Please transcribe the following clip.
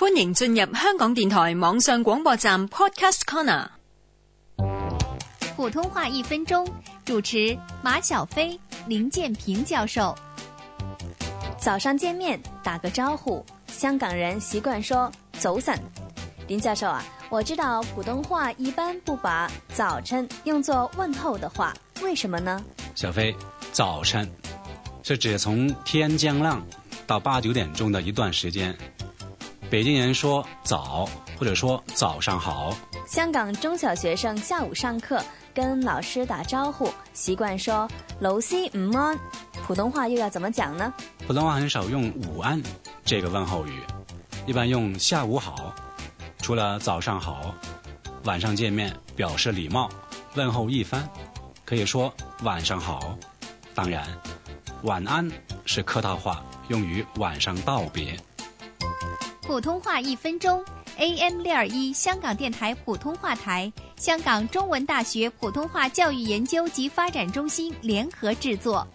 欢迎进入香港电台网上广播站 Podcast Corner。普通话一分钟，主持马小飞、林建平教授。早上见面打个招呼，香港人习惯说早晨。林教授啊，我知道普通话一般不把早晨用作问候的话，为什么呢？小飞，早晨是指从天将亮到八九点钟的一段时间。北京人说早，或者说早上好。香港中小学生下午上课跟老师打招呼，习惯说老师午安。普通话又要怎么讲呢？普通话很少用午安这个问候语，一般用下午好。除了早上好，晚上见面表示礼貌，问候一番，可以说晚上好。当然，晚安是客套话，用于晚上道别。普通话一分钟，AM 六二一香港电台普通话台，香港中文大学普通话教育研究及发展中心联合制作。